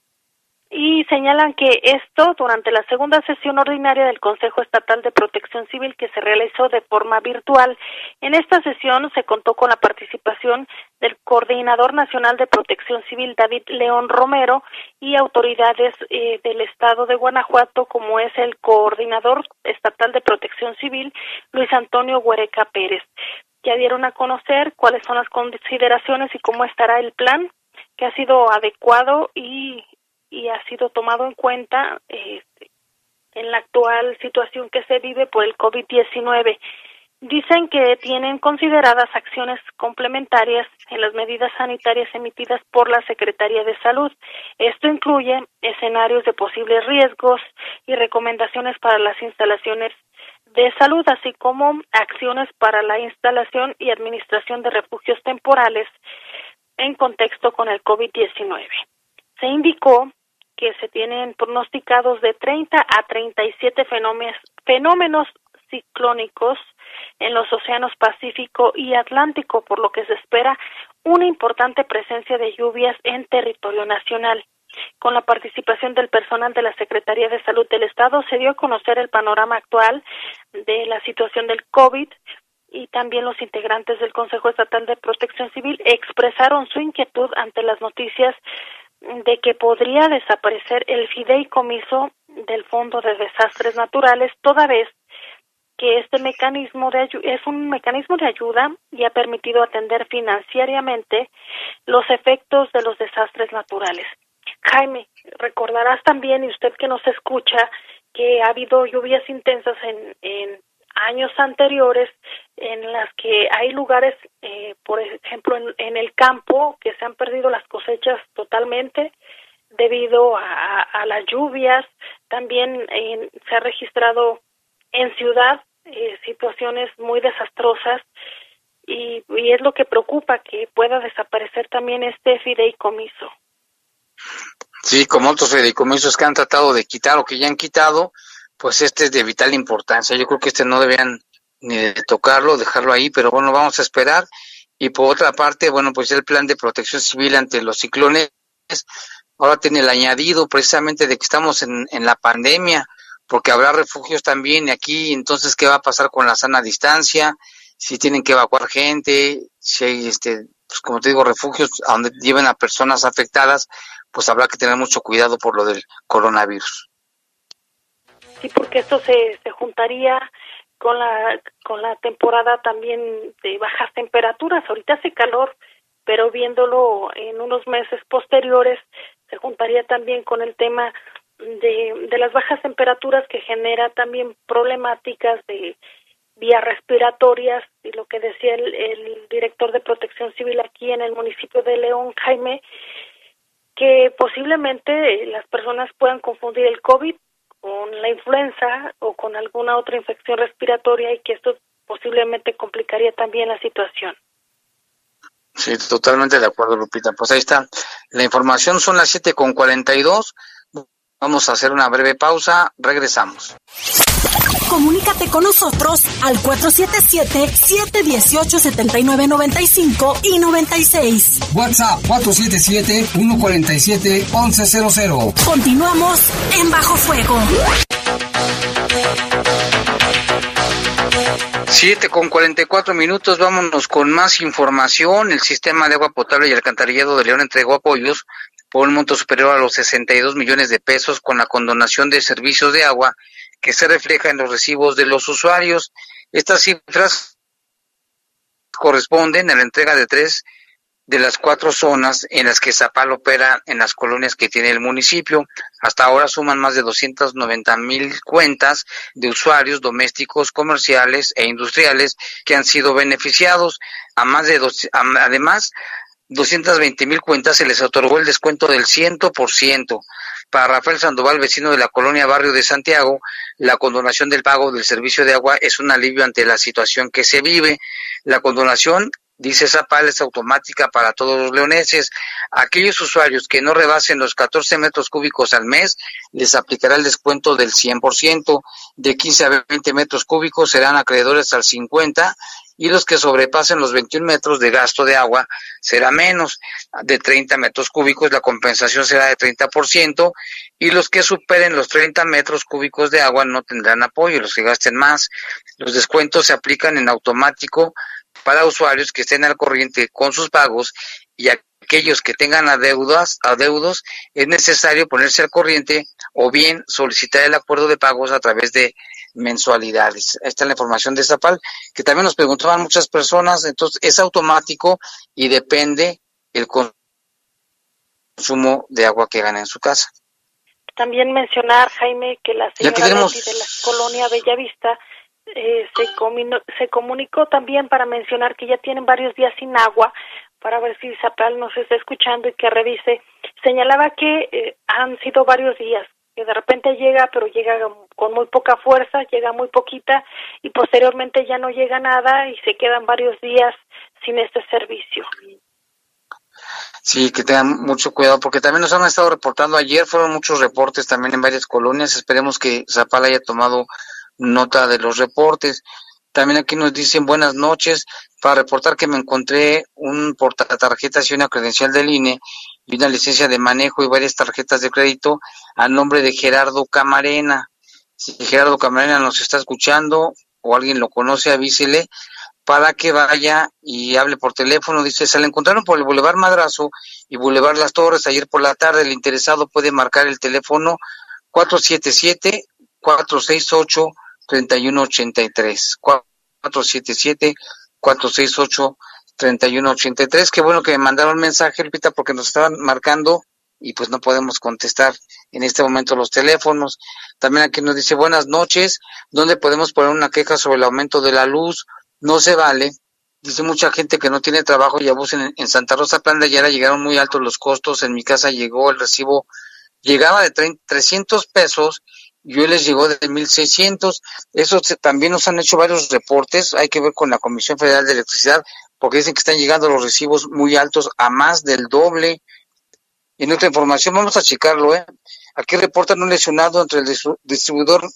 y señalan que esto durante la segunda sesión ordinaria del Consejo Estatal de Protección Civil que se realizó de forma virtual. En esta sesión se contó con la participación del Coordinador Nacional de Protección Civil David León Romero y autoridades eh, del Estado de Guanajuato como es el Coordinador Estatal de Protección Civil Luis Antonio Huereca Pérez. Ya dieron a conocer cuáles son las consideraciones y cómo estará el plan que ha sido adecuado y y ha sido tomado en cuenta este, en la actual situación que se vive por el COVID-19. Dicen que tienen consideradas acciones complementarias en las medidas sanitarias emitidas por la Secretaría de Salud. Esto incluye escenarios de posibles riesgos y recomendaciones para las instalaciones de salud, así como acciones para la instalación y administración de refugios temporales en contexto con el COVID-19. Se indicó que se tienen pronosticados de 30 a 37 fenómenos, fenómenos ciclónicos en los océanos Pacífico y Atlántico, por lo que se espera una importante presencia de lluvias en territorio nacional. Con la participación del personal de la Secretaría de Salud del Estado se dio a conocer el panorama actual de la situación del COVID y también los integrantes del Consejo Estatal de Protección Civil expresaron su inquietud ante las noticias de que podría desaparecer el fideicomiso del Fondo de Desastres Naturales, toda vez que este mecanismo de es un mecanismo de ayuda y ha permitido atender financieramente los efectos de los desastres naturales. Jaime, recordarás también, y usted que nos escucha, que ha habido lluvias intensas en, en años anteriores en las que hay lugares, eh, por ejemplo, en, el campo, que se han perdido las cosechas totalmente debido a, las lluvias. También se ha registrado en ciudad eh, situaciones muy desastrosas y, y es lo que preocupa que pueda desaparecer también este fideicomiso.
Sí, como otros fideicomisos que han tratado de quitar o que ya han quitado, pues este es de vital importancia. Yo creo que este no debían ni de tocarlo, dejarlo ahí, pero bueno, vamos a esperar. Y por otra parte, bueno, pues el plan de protección civil ante los ciclones ahora tiene el añadido precisamente de que estamos en, en la pandemia, porque habrá refugios también aquí, entonces, ¿qué va a pasar con la sana distancia? Si tienen que evacuar gente, si hay, este, pues como te digo, refugios a donde lleven a personas afectadas, pues habrá que tener mucho cuidado por lo del coronavirus.
Sí, porque esto se, se juntaría con la con la temporada también de bajas temperaturas. Ahorita hace calor, pero viéndolo en unos meses posteriores se juntaría también con el tema de, de las bajas temperaturas que genera también problemáticas de vías respiratorias y lo que decía el, el director de protección civil aquí en el municipio de León, Jaime, que posiblemente las personas puedan confundir el COVID con la influenza o con alguna otra infección respiratoria y que esto posiblemente complicaría también la situación.
Sí, totalmente de acuerdo, Lupita. Pues ahí está. La información son las siete con dos. Vamos a hacer una breve pausa. Regresamos.
Comunícate con nosotros al 477-718-7995 y 96.
WhatsApp 477-147-1100.
Continuamos en Bajo Fuego.
7 con 44 minutos, vámonos con más información. El sistema de agua potable y alcantarillado de León entregó apoyos por un monto superior a los 62 millones de pesos con la condonación de servicios de agua que se refleja en los recibos de los usuarios. Estas cifras corresponden a la entrega de tres de las cuatro zonas en las que Zapal opera en las colonias que tiene el municipio. Hasta ahora suman más de 290 mil cuentas de usuarios domésticos, comerciales e industriales que han sido beneficiados. A más de dos, además, 220 mil cuentas se les otorgó el descuento del 100%. Para Rafael Sandoval, vecino de la colonia Barrio de Santiago, la condonación del pago del servicio de agua es un alivio ante la situación que se vive. La condonación Dice Zapal es automática para todos los leoneses. Aquellos usuarios que no rebasen los 14 metros cúbicos al mes, les aplicará el descuento del 100%. De 15 a 20 metros cúbicos serán acreedores al 50 y los que sobrepasen los 21 metros de gasto de agua será menos. De 30 metros cúbicos la compensación será de 30% y los que superen los 30 metros cúbicos de agua no tendrán apoyo, los que gasten más. Los descuentos se aplican en automático para usuarios que estén al corriente con sus pagos y aquellos que tengan adeudas, adeudos, es necesario ponerse al corriente o bien solicitar el acuerdo de pagos a través de mensualidades. Esta es la información de Zapal, que también nos preguntaban muchas personas, entonces es automático y depende el consumo de agua que gana en su casa.
También mencionar, Jaime, que la señora de la colonia Bellavista eh, se, se comunicó también para mencionar que ya tienen varios días sin agua, para ver si Zapal nos está escuchando y que revise. Señalaba que eh, han sido varios días, que de repente llega, pero llega con muy poca fuerza, llega muy poquita y posteriormente ya no llega nada y se quedan varios días sin este servicio.
Sí, que tengan mucho cuidado porque también nos han estado reportando ayer, fueron muchos reportes también en varias colonias, esperemos que Zapal haya tomado nota de los reportes. También aquí nos dicen buenas noches para reportar que me encontré un portatarjetas y una credencial del INE y una licencia de manejo y varias tarjetas de crédito a nombre de Gerardo Camarena. Si Gerardo Camarena nos está escuchando o alguien lo conoce, avísele para que vaya y hable por teléfono. Dice, se le encontraron por el Boulevard Madrazo y Boulevard Las Torres ayer por la tarde. El interesado puede marcar el teléfono 477 468 3183 477 468 3183 Qué bueno que me mandaron un mensaje, Lupita, porque nos estaban marcando y pues no podemos contestar en este momento los teléfonos. También aquí nos dice buenas noches, ¿dónde podemos poner una queja sobre el aumento de la luz? No se vale. Dice mucha gente que no tiene trabajo y abusen en, Santa Rosa Plan de Ayala llegaron muy altos los costos. En mi casa llegó el recibo, llegaba de 300 pesos y hoy les llegó de 1.600. Eso también nos han hecho varios reportes, hay que ver con la Comisión Federal de Electricidad, porque dicen que están llegando los recibos muy altos a más del doble. En otra información, vamos a checarlo, ¿eh? Aquí reportan un lesionado entre el distribuidor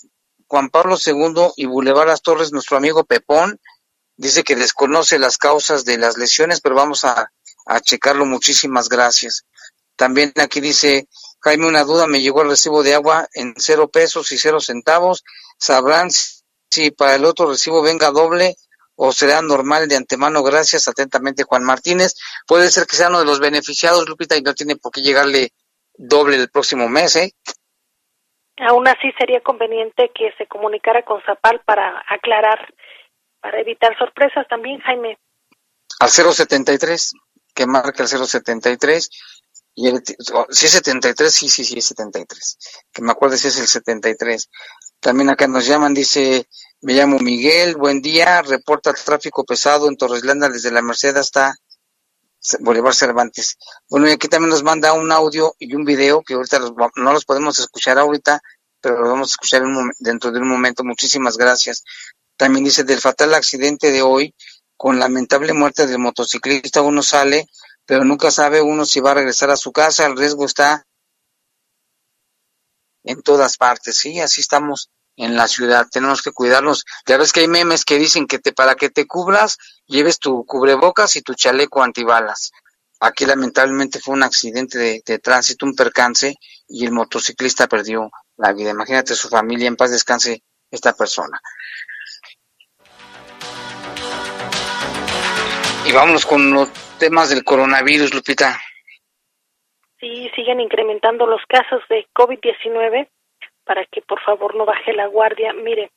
Juan Pablo II y Boulevard Las Torres, nuestro amigo Pepón. Dice que desconoce las causas de las lesiones, pero vamos a, a checarlo. Muchísimas gracias. También aquí dice, Jaime, una duda, me llegó el recibo de agua en cero pesos y cero centavos. ¿Sabrán si para el otro recibo venga doble o será normal de antemano? Gracias, atentamente Juan Martínez. Puede ser que sea uno de los beneficiados, Lupita, y no tiene por qué llegarle doble el próximo mes, ¿eh?
Aún así sería conveniente que se comunicara con Zapal para aclarar, para evitar sorpresas también, Jaime.
Al 073, que marca el 073 y el, si es 73, sí, sí, sí, es 73. Que me acuerdo si es el 73. También acá nos llaman, dice, me llamo Miguel, buen día, reporta tráfico pesado en Torreslanda desde la Merced hasta Bolívar Cervantes. Bueno, y aquí también nos manda un audio y un video que ahorita no los podemos escuchar ahorita, pero los vamos a escuchar dentro de un momento. Muchísimas gracias. También dice, del fatal accidente de hoy, con lamentable muerte del motociclista, uno sale pero nunca sabe uno si va a regresar a su casa, el riesgo está en todas partes, sí, así estamos en la ciudad, tenemos que cuidarnos. Ya ves que hay memes que dicen que te, para que te cubras, lleves tu cubrebocas y tu chaleco antibalas. Aquí lamentablemente fue un accidente de, de tránsito, un percance, y el motociclista perdió la vida. Imagínate su familia, en paz descanse esta persona. Y vámonos con los temas del coronavirus, Lupita.
Sí, siguen incrementando los casos de COVID-19 para que por favor no baje la guardia. Mire,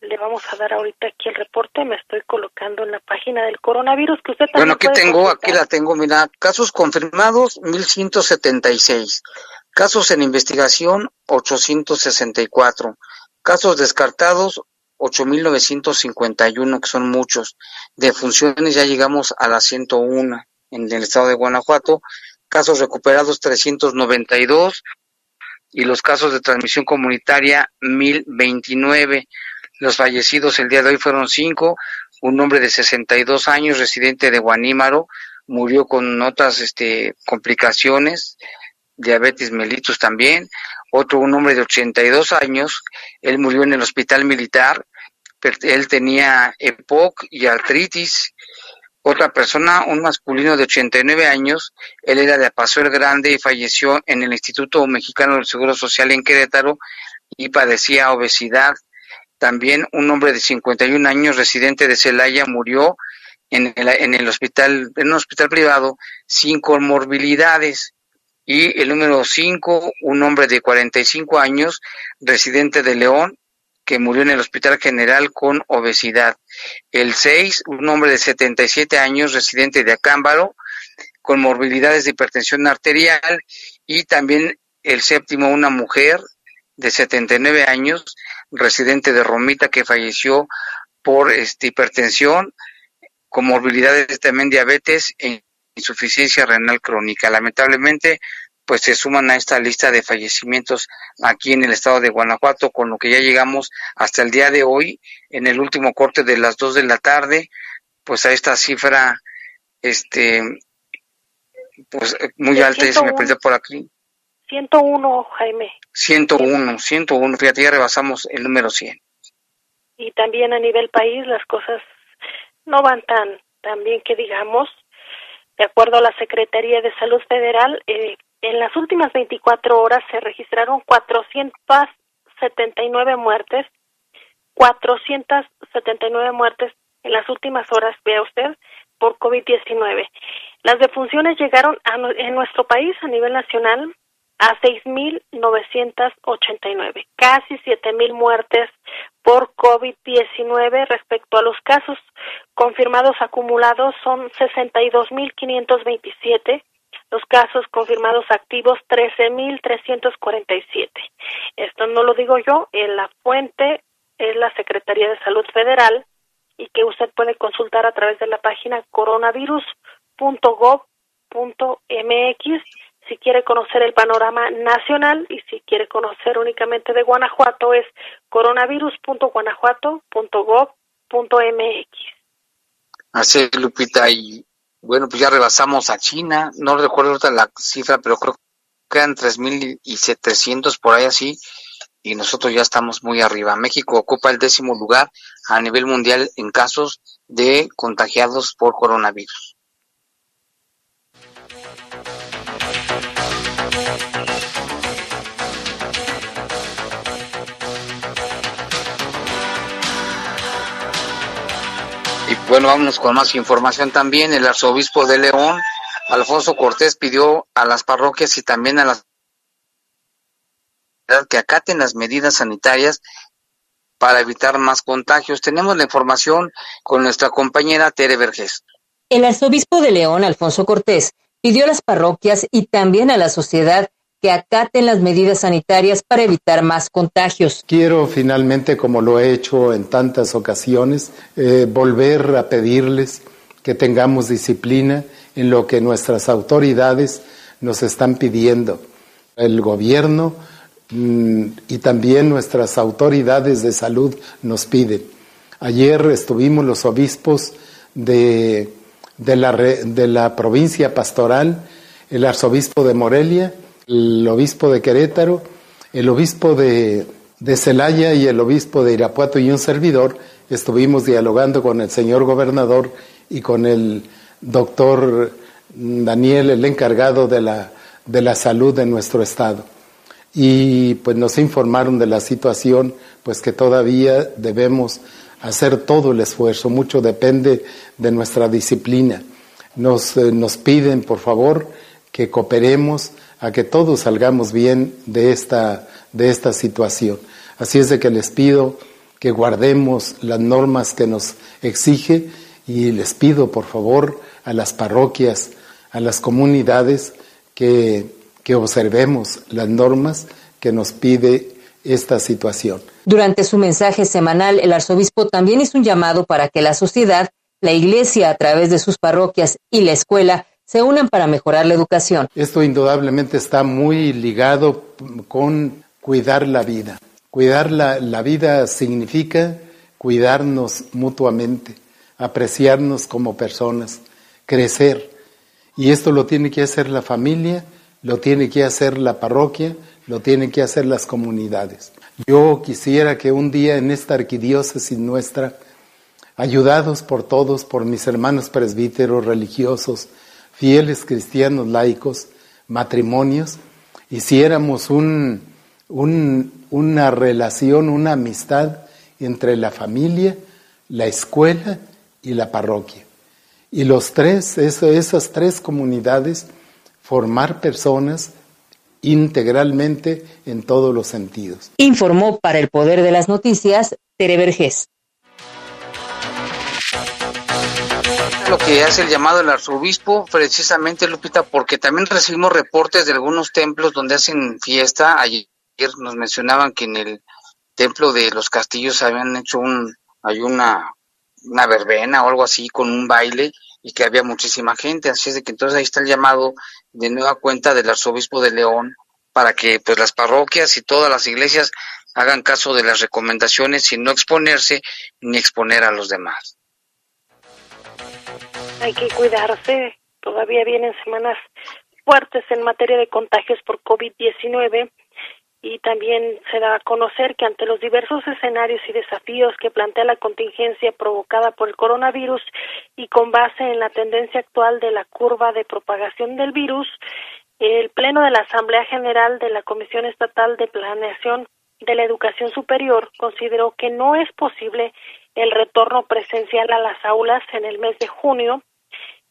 le vamos a dar ahorita aquí el reporte. Me estoy colocando en la página del coronavirus que usted
también Bueno, aquí tengo, aquí la tengo. Mira, casos confirmados 1176, casos en investigación 864, casos descartados 8.951, que son muchos. De funciones ya llegamos a las 101 en el estado de Guanajuato. Casos recuperados 392 y los casos de transmisión comunitaria 1029. Los fallecidos el día de hoy fueron cinco. Un hombre de 62 años, residente de Guanímaro, murió con otras este, complicaciones, diabetes mellitus también. Otro, un hombre de 82 años, él murió en el hospital militar. Él tenía EPOC y artritis. Otra persona, un masculino de 89 años, él era de Paso el Grande y falleció en el Instituto Mexicano del Seguro Social en Querétaro y padecía obesidad. También un hombre de 51 años, residente de Celaya, murió en el, en el hospital, en un hospital privado, sin comorbilidades. Y el número 5, un hombre de 45 años, residente de León, que murió en el Hospital General con obesidad. El 6, un hombre de 77 años, residente de Acámbaro, con morbilidades de hipertensión arterial. Y también el séptimo, una mujer de 79 años, residente de Romita, que falleció por este, hipertensión, con morbilidades también diabetes e insuficiencia renal crónica. Lamentablemente, pues se suman a esta lista de fallecimientos aquí en el estado de Guanajuato, con lo que ya llegamos hasta el día de hoy, en el último corte de las dos de la tarde, pues a esta cifra, este, pues muy alta, se me perdió por aquí.
101, Jaime.
101, 101, fíjate, ya rebasamos el número 100.
Y también a nivel país las cosas no van tan, tan bien que digamos. De acuerdo a la Secretaría de Salud Federal, eh, en las últimas 24 horas se registraron 479 muertes, 479 muertes en las últimas horas, vea usted, por COVID-19. Las defunciones llegaron a, en nuestro país a nivel nacional a 6.989, casi 7.000 muertes por COVID-19 respecto a los casos confirmados acumulados son 62.527, los casos confirmados activos 13.347. Esto no lo digo yo, en la fuente es la Secretaría de Salud Federal y que usted puede consultar a través de la página coronavirus.gov.mx si quiere conocer el panorama nacional y si quiere conocer únicamente de Guanajuato es coronavirus.guanajuato.gov.mx.
Así Lupita, y bueno, pues ya rebasamos a China, no recuerdo la cifra, pero creo que quedan 3.700 por ahí así, y nosotros ya estamos muy arriba. México ocupa el décimo lugar a nivel mundial en casos de contagiados por coronavirus. Bueno, vámonos con más información también. El arzobispo de León, Alfonso Cortés, pidió a las parroquias y también a las que acaten las medidas sanitarias para evitar más contagios. Tenemos la información con nuestra compañera Tere Vergés.
El arzobispo de León, Alfonso Cortés, pidió a las parroquias y también a la sociedad que acaten las medidas sanitarias para evitar más contagios.
Quiero finalmente, como lo he hecho en tantas ocasiones, eh, volver a pedirles que tengamos disciplina en lo que nuestras autoridades nos están pidiendo. El gobierno mm, y también nuestras autoridades de salud nos piden. Ayer estuvimos los obispos de, de, la, de la provincia pastoral, el arzobispo de Morelia, el obispo de Querétaro, el obispo de, Celaya y el obispo de Irapuato y un servidor estuvimos dialogando con el señor gobernador y con el doctor Daniel, el encargado de la, de la salud de nuestro estado. Y pues nos informaron de la situación, pues que todavía debemos hacer todo el esfuerzo, mucho depende de nuestra disciplina. Nos, eh, nos piden, por favor, que cooperemos a que todos salgamos bien de esta, de esta situación. Así es de que les pido que guardemos las normas que nos exige y les pido por favor a las parroquias, a las comunidades que, que observemos las normas que nos pide esta situación.
Durante su mensaje semanal, el arzobispo también hizo un llamado para que la sociedad, la iglesia a través de sus parroquias y la escuela se unan para mejorar la educación.
Esto indudablemente está muy ligado con cuidar la vida. Cuidar la, vida significa cuidarnos mutuamente, apreciarnos como personas, crecer. Y esto lo tiene que hacer la familia, lo tiene que hacer la parroquia, lo tienen que hacer las comunidades. Yo quisiera que un día en esta arquidiócesis nuestra, ayudados por todos, por mis hermanos presbíteros religiosos, fieles cristianos laicos, matrimonios, hiciéramos un, una relación, una amistad entre la familia, la escuela y la parroquia. Y los tres, esas tres comunidades, formar personas integralmente en todos los sentidos.
Informó para el Poder de las Noticias Tere Vergés.
Lo que hace el llamado del arzobispo, precisamente Lupita, porque también recibimos reportes de algunos templos donde hacen fiesta. Ayer nos mencionaban que en el templo de los castillos habían hecho un, hay una, una verbena o algo así con un baile y que había muchísima gente, así es de que entonces ahí está el llamado de nueva cuenta del arzobispo de León para que pues las parroquias y todas las iglesias hagan caso de las recomendaciones y no exponerse ni exponer a los demás.
Hay que cuidarse, todavía vienen semanas fuertes en materia de contagios por COVID-19 y también se da a conocer que ante los diversos escenarios y desafíos que plantea la contingencia provocada por el coronavirus y con base en la tendencia actual de la curva de propagación del virus, el Pleno de la Asamblea General de la Comisión Estatal de Planeación de la Educación Superior consideró que no es posible el retorno presencial a las aulas en el mes de junio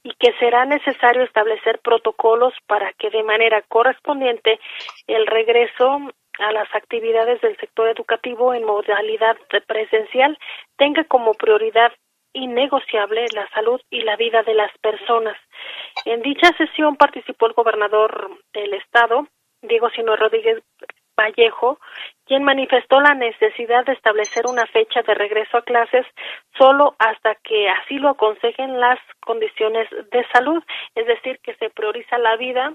y que será necesario establecer protocolos para que de manera correspondiente el regreso a las actividades del sector educativo en modalidad presencial tenga como prioridad innegociable la salud y la vida de las personas. En dicha sesión participó el gobernador del estado, Diego Sino Rodríguez Vallejo, quien manifestó la necesidad de establecer una fecha de regreso a clases solo hasta que así lo aconsejen las condiciones de salud, es decir, que se prioriza la vida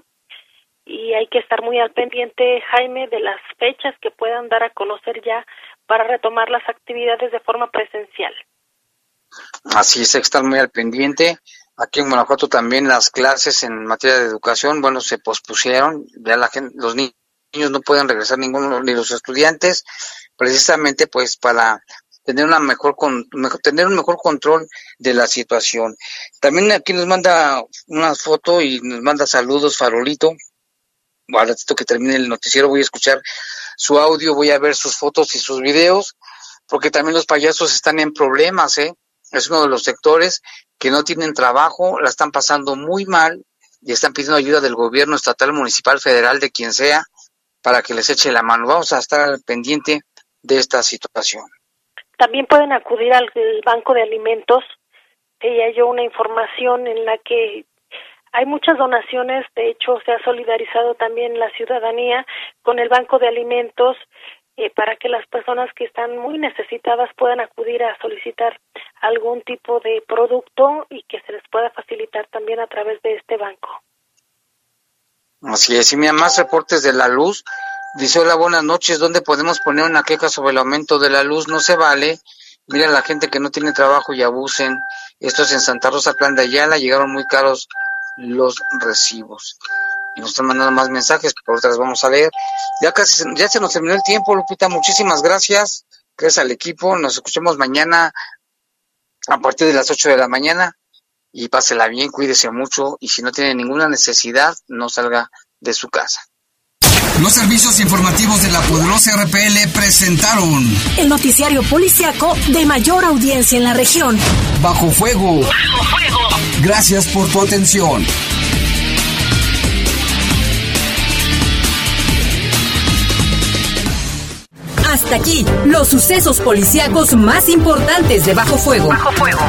y hay que estar muy al pendiente, Jaime, de las fechas que puedan dar a conocer ya para retomar las actividades de forma presencial.
Así es, que estar muy al pendiente. Aquí en Guanajuato también las clases en materia de educación, bueno, se pospusieron, ya la gente, los niños no pueden regresar ninguno, ni los estudiantes, precisamente pues para tener una mejor, con, tener un mejor control de la situación. También aquí nos manda una foto y nos manda saludos Farolito, al ratito que termine el noticiero voy a escuchar su audio, voy a ver sus fotos y sus videos, porque también los payasos están en problemas, ¿eh? Es uno de los sectores que no tienen trabajo, la están pasando muy mal y están pidiendo ayuda del gobierno estatal, municipal, federal, de quien sea, para que les eche la mano. Vamos a estar al pendiente de esta situación.
También pueden acudir al Banco de Alimentos. Ella yo una información en la que hay muchas donaciones, de hecho se ha solidarizado también la ciudadanía con el Banco de Alimentos eh, para que las personas que están muy necesitadas puedan acudir a solicitar algún tipo de producto y que se les pueda facilitar también a través de este banco.
Así es, y mira, más reportes de la luz. Dice, hola, buenas noches, ¿dónde podemos poner una queja sobre el aumento de la luz? No se vale. Mira la gente que no tiene trabajo y abusen. Esto es en Santa Rosa, Plan de Ayala, llegaron muy caros los recibos. Y nos están mandando más mensajes, por otras vamos a leer. Ya casi ya se nos terminó el tiempo, Lupita. Muchísimas gracias. Gracias al equipo. Nos escuchamos mañana a partir de las 8 de la mañana. Y pásela bien, cuídese mucho. Y si no tiene ninguna necesidad, no salga de su casa.
Los servicios informativos de la poderosa RPL presentaron
el noticiario policiaco de mayor audiencia en la región.
Bajo fuego. Bajo fuego. Gracias por tu atención.
Hasta aquí, los sucesos policíacos más importantes de Bajo Fuego. Bajo Fuego.